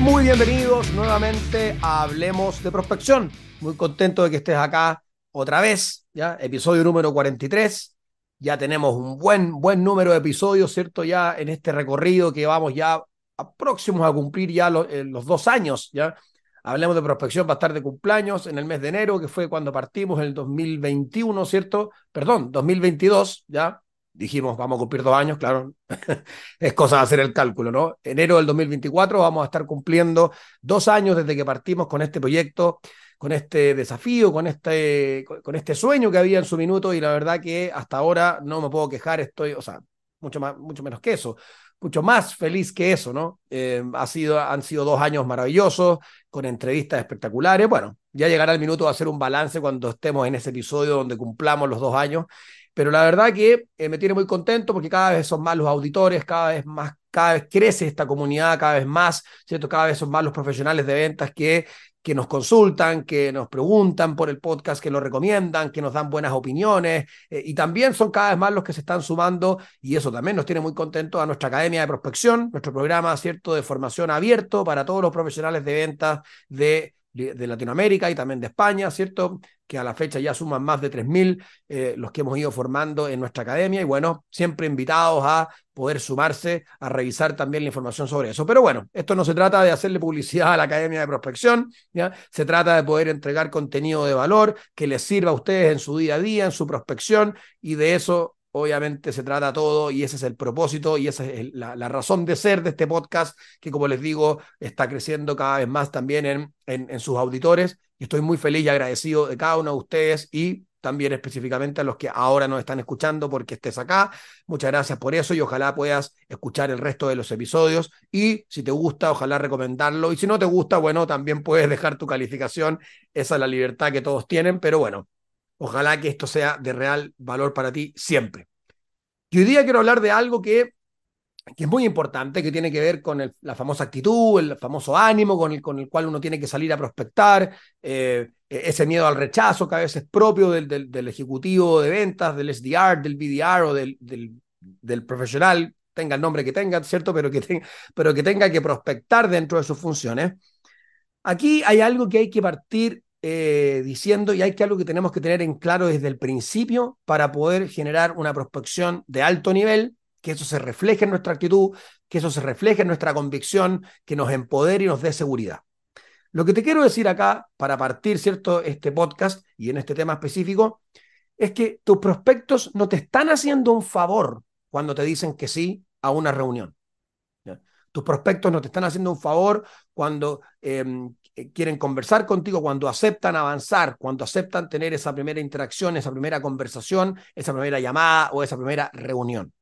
muy bienvenidos nuevamente a Hablemos de Prospección. Muy contento de que estés acá otra vez, ¿ya? Episodio número 43. Ya tenemos un buen, buen número de episodios, ¿cierto? Ya en este recorrido que vamos ya a próximos a cumplir ya eh, los dos años, ¿ya? Hablemos de prospección, va a estar de cumpleaños en el mes de enero, que fue cuando partimos en el 2021, ¿cierto? Perdón, 2022, ¿ya? Dijimos, vamos a cumplir dos años, claro, es cosa de hacer el cálculo, ¿no? Enero del 2024 vamos a estar cumpliendo dos años desde que partimos con este proyecto, con este desafío, con este, con este sueño que había en su minuto y la verdad que hasta ahora no me puedo quejar, estoy, o sea, mucho, más, mucho menos que eso mucho más feliz que eso, ¿no? Eh, ha sido, han sido dos años maravillosos, con entrevistas espectaculares. Bueno, ya llegará el minuto de hacer un balance cuando estemos en ese episodio donde cumplamos los dos años. Pero la verdad que eh, me tiene muy contento porque cada vez son más los auditores, cada vez más, cada vez crece esta comunidad, cada vez más, ¿cierto? Cada vez son más los profesionales de ventas que que nos consultan, que nos preguntan por el podcast, que lo recomiendan, que nos dan buenas opiniones eh, y también son cada vez más los que se están sumando y eso también nos tiene muy contentos a nuestra Academia de Prospección, nuestro programa, ¿cierto?, de formación abierto para todos los profesionales de ventas de de Latinoamérica y también de España, ¿cierto? Que a la fecha ya suman más de 3.000 eh, los que hemos ido formando en nuestra academia y bueno, siempre invitados a poder sumarse a revisar también la información sobre eso. Pero bueno, esto no se trata de hacerle publicidad a la Academia de Prospección, ¿ya? Se trata de poder entregar contenido de valor que les sirva a ustedes en su día a día, en su prospección y de eso obviamente se trata todo y ese es el propósito y esa es la, razón de ser de este podcast que como les digo está creciendo cada vez más también en, en, sus auditores y estoy muy feliz y agradecido de cada uno de ustedes y también específicamente a los que ahora nos están escuchando porque estés acá. Muchas gracias por eso y ojalá puedas escuchar el resto de los episodios y si te gusta, ojalá recomendarlo y si no te gusta, bueno, también puedes dejar tu calificación. Esa es la libertad que todos tienen, pero bueno, Ojalá que esto sea de real valor para ti siempre. Y hoy día quiero hablar de algo que, que es muy importante, que tiene que ver con la famosa actitud, el famoso ánimo con el, con el cual uno tiene que salir a prospectar, eh, ese miedo al rechazo que a veces es propio del, del, ejecutivo de ventas, del SDR, del BDR o del, del, profesional, tenga el nombre que tenga, ¿cierto? Pero que, pero que tenga que prospectar dentro de sus funciones. Aquí hay algo que hay que partir eh, diciendo, y hay que algo que tenemos que tener en claro desde el principio para poder generar una prospección de alto nivel, que eso se refleje en nuestra actitud, que eso se refleje en nuestra convicción, que nos empodere y nos dé seguridad. Lo que te quiero decir acá, para partir, ¿cierto?, este podcast y en este tema específico, es que tus prospectos no te están haciendo un favor cuando te dicen que sí a una reunión. Tus prospectos no te están haciendo un favor cuando em, quieren conversar contigo, cuando aceptan avanzar, cuando aceptan tener esa primera interacción, esa primera conversación, esa primera llamada o esa primera reunión.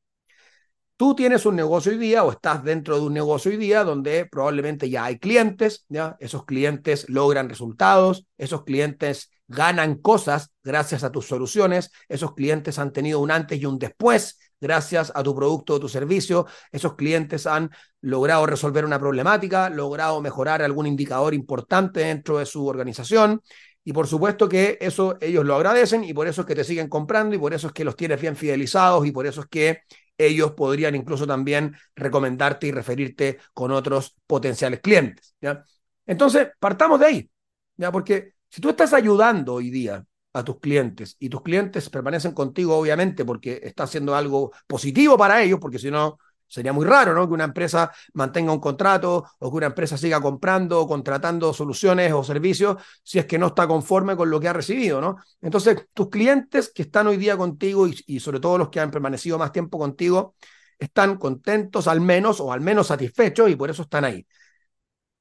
Tú tienes un negocio hoy día o estás dentro de un negocio hoy día donde probablemente ya hay clientes, ¿ya? esos clientes logran resultados, esos clientes ganan cosas gracias a tus soluciones, esos clientes han tenido un antes y un después gracias a tu producto o tu servicio, esos clientes han logrado resolver una problemática, logrado mejorar algún indicador importante dentro de su organización. Y por supuesto que eso ellos lo agradecen y por eso es que te siguen comprando y por eso es que los tienes bien fidelizados y por eso es que ellos podrían incluso también recomendarte y referirte con otros potenciales clientes. ¿ya? Entonces, partamos de ahí, ¿ya? porque si tú estás ayudando hoy día a tus clientes y tus clientes permanecen contigo, obviamente, porque está haciendo algo positivo para ellos, porque si no, sería muy raro, ¿no? Que una empresa mantenga un contrato o que una empresa siga comprando o contratando soluciones o servicios si es que no está conforme con lo que ha recibido, ¿no? Entonces, tus clientes que están hoy día contigo y, sobre todo los que han permanecido más tiempo contigo, están contentos al menos o al menos satisfechos y por eso están ahí.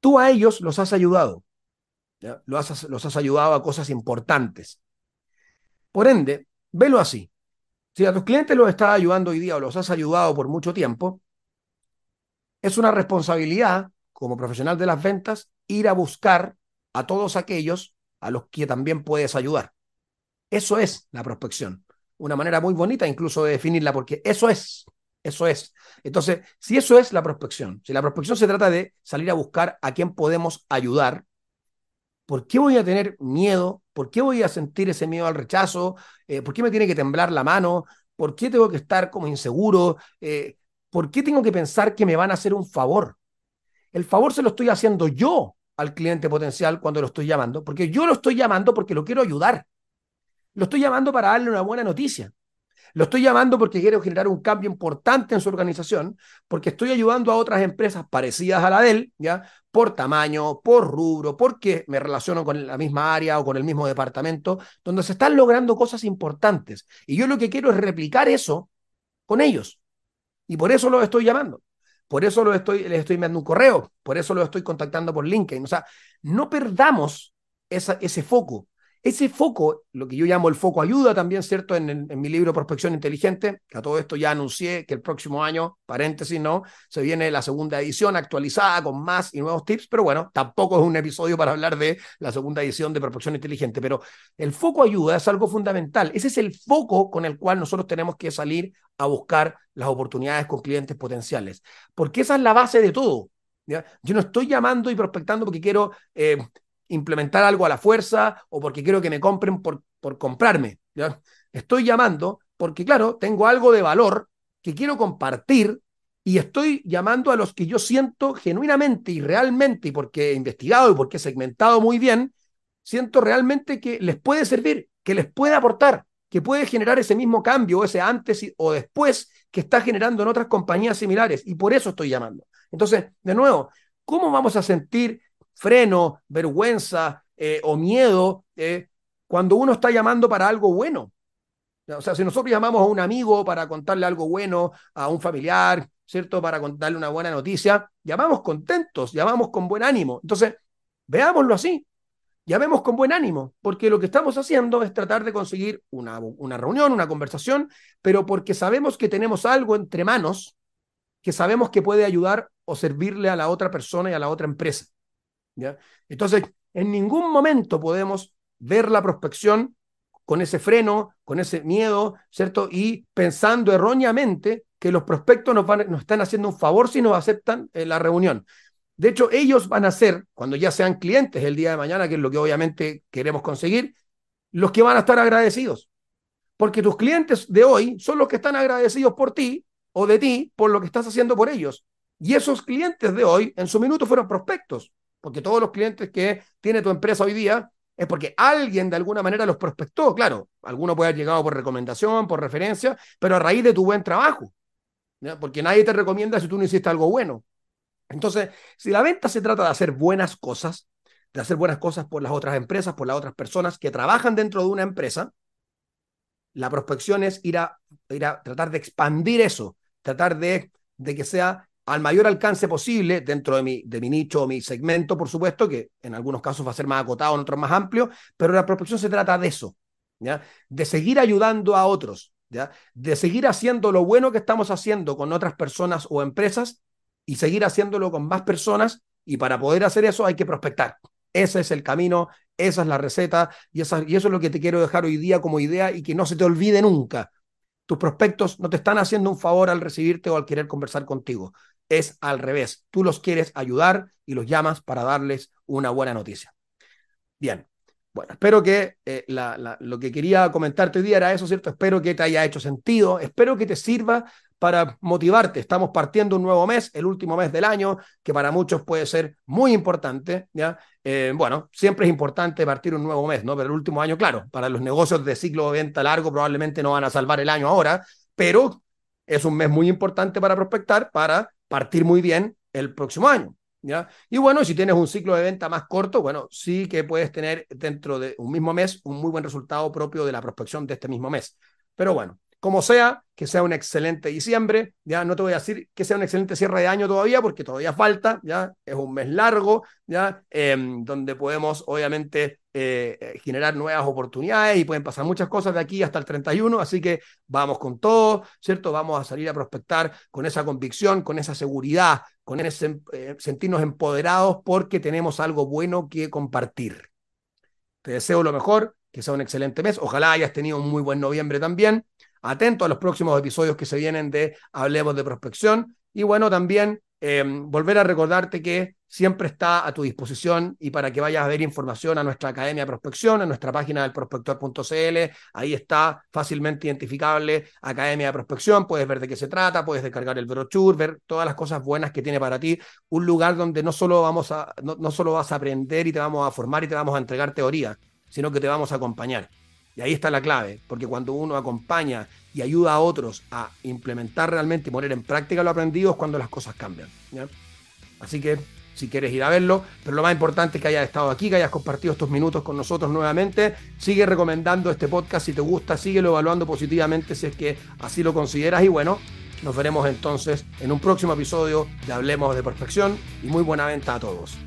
Tú a ellos los has ayudado, Los, has, los has ayudado a cosas importantes. Por ende, velo así. Si a tus clientes los estás ayudando hoy día o los has ayudado por mucho tiempo, es una responsabilidad como profesional de las ventas ir a buscar a todos aquellos a los que también puedes ayudar. Eso es la prospección. Una manera muy bonita incluso de definirla, porque eso es, eso es. Entonces, si eso es la prospección, si la prospección se trata de salir a buscar a quién podemos ayudar, ¿por qué voy a tener miedo? ¿Por qué voy a sentir ese miedo al rechazo? Eh, ¿Por qué me tiene que temblar la mano? ¿Por qué tengo que estar como inseguro? Eh, ¿Por qué tengo que pensar que me van a hacer un favor? el favor se lo estoy haciendo yo al cliente potencial cuando lo estoy llamando, porque yo lo estoy llamando porque lo quiero ayudar. Lo estoy llamando para darle una buena noticia. Lo estoy llamando porque quiero generar un cambio importante en su organización, porque estoy ayudando a otras empresas parecidas a la de él, ¿ya? Por tamaño, por rubro, porque me relaciono con la misma área o con el mismo departamento, donde se están logrando cosas importantes. Y yo lo que quiero es replicar eso con ellos. Y por eso los estoy llamando. Por eso lo estoy, les estoy enviando un correo, por eso lo estoy contactando por LinkedIn. O sea, no perdamos esa, ese foco. Ese foco, lo que yo llamo el foco ayuda también, ¿cierto? En, mi libro Prospección Inteligente, a todo esto ya anuncié que el próximo año, paréntesis, ¿no? Se viene la segunda edición actualizada con más y nuevos tips, pero bueno, tampoco es un episodio para hablar de la segunda edición de Prospección Inteligente, pero el foco ayuda es algo fundamental. Ese es el foco con el cual nosotros tenemos que salir a buscar las oportunidades con clientes potenciales, porque esa es la base de todo. Yo no estoy llamando y prospectando porque quiero... Eh, implementar algo a la fuerza o porque quiero que me compren por, por comprarme. Estoy llamando porque, claro, tengo algo de valor que quiero compartir y estoy llamando a los que yo siento genuinamente y realmente, y porque he investigado y porque he segmentado muy bien, siento realmente que les puede servir, que les puede aportar, que puede generar ese mismo cambio, ese antes o después que está generando en otras compañías similares. Y por eso estoy llamando. Entonces, de nuevo, ¿cómo vamos a sentir freno, vergüenza eh, o miedo eh, cuando uno está llamando para algo bueno. O sea, si nosotros llamamos a un amigo para contarle algo bueno, a un familiar, ¿cierto? Para contarle una buena noticia, llamamos contentos, llamamos con buen ánimo. Entonces, veámoslo así, llamemos con buen ánimo, porque lo que estamos haciendo es tratar de conseguir una, una reunión, una conversación, pero porque sabemos que tenemos algo entre manos que sabemos que puede ayudar o servirle a la otra persona y a la otra empresa. Entonces, en ningún momento podemos ver la prospección con ese freno, con ese miedo, ¿cierto? Y pensando erróneamente que los prospectos nos, van, nos están haciendo un favor si nos aceptan en la reunión. De hecho, ellos van a ser, cuando ya sean clientes el día de mañana, que es lo que obviamente queremos conseguir, los que van a estar agradecidos. Porque tus clientes de hoy son los que están agradecidos por ti o de ti por lo que estás haciendo por ellos. Y esos clientes de hoy, en su minuto, fueron prospectos porque todos los clientes que tiene tu empresa hoy día es porque alguien de alguna manera los prospectó. Claro, alguno puede haber llegado por recomendación, por referencia, pero a raíz de tu buen trabajo. Porque nadie te recomienda si tú no hiciste algo bueno. Entonces, si la venta se trata de hacer buenas cosas, de hacer buenas cosas por las otras empresas, por las otras personas que trabajan dentro de una empresa, la prospección es ir a, ir a tratar de expandir eso, tratar de, de que sea al mayor alcance posible dentro de mi, de mi nicho o mi segmento, por supuesto, que en algunos casos va a ser más acotado, en otros más amplio, pero la prospección se trata de eso, ¿ya? de seguir ayudando a otros, ¿ya? de seguir haciendo lo bueno que estamos haciendo con otras personas o empresas y seguir haciéndolo con más personas y para poder hacer eso hay que prospectar. Ese es el camino, esa es la receta y, esa, y eso es lo que te quiero dejar hoy día como idea y que no se te olvide nunca. Tus prospectos no te están haciendo un favor al recibirte o al querer conversar contigo es al revés. Tú los quieres ayudar y los llamas para darles una buena noticia. Bien, bueno, espero que eh, lo que quería comentarte hoy día era eso, ¿cierto? Espero que te haya hecho sentido, espero que te sirva para motivarte. Estamos partiendo un nuevo mes, el último mes del año, que para muchos puede ser muy importante, ¿ya? Eh, bueno, siempre es importante partir un nuevo mes, ¿no? Pero el último año, claro, para los negocios de ciclo de venta largo probablemente no van a salvar el año ahora, pero es un mes muy importante para prospectar, para partir muy bien el próximo año. ¿ya? Y bueno, si tienes un ciclo de venta más corto, bueno, sí que puedes tener dentro de un mismo mes un muy buen resultado propio de la prospección de este mismo mes. Pero bueno, como sea, que sea un excelente diciembre, ya no te voy a decir que sea un excelente cierre de año todavía, porque todavía falta, ya es un mes largo, ya em, donde podemos obviamente eh, eh, generar nuevas oportunidades y pueden pasar muchas cosas de aquí hasta el 31, así que vamos con todo, ¿cierto? Vamos a salir a prospectar con esa convicción, con esa seguridad, con eh, sentirnos empoderados porque tenemos algo bueno que compartir. Te deseo lo mejor, que sea un excelente mes, ojalá hayas tenido un muy buen noviembre también Atento a los próximos episodios que se vienen de Hablemos de Prospección. Y bueno, también Eh, volver a recordarte que siempre está a tu disposición y para que vayas a ver información a nuestra Academia de Prospección, en nuestra página del prospector.cl, ahí está fácilmente identificable Academia de Prospección, puedes ver de qué se trata, puedes descargar el brochure, ver todas las cosas buenas que tiene para ti, un lugar donde no solo, vamos a, no solo vas a aprender y te vamos a formar y te vamos a entregar teoría, sino que te vamos a acompañar. Y ahí está la clave, porque cuando uno acompaña y ayuda a otros a implementar realmente y poner en práctica lo aprendido es cuando las cosas cambian. Así que si quieres ir a verlo, pero lo más importante es que hayas estado aquí, que hayas compartido estos minutos con nosotros nuevamente. Sigue recomendando este podcast si te gusta, síguelo evaluando positivamente si es que así lo consideras. Y bueno, nos veremos entonces en un próximo episodio de Hablemos de Prospección y muy buena venta a todos.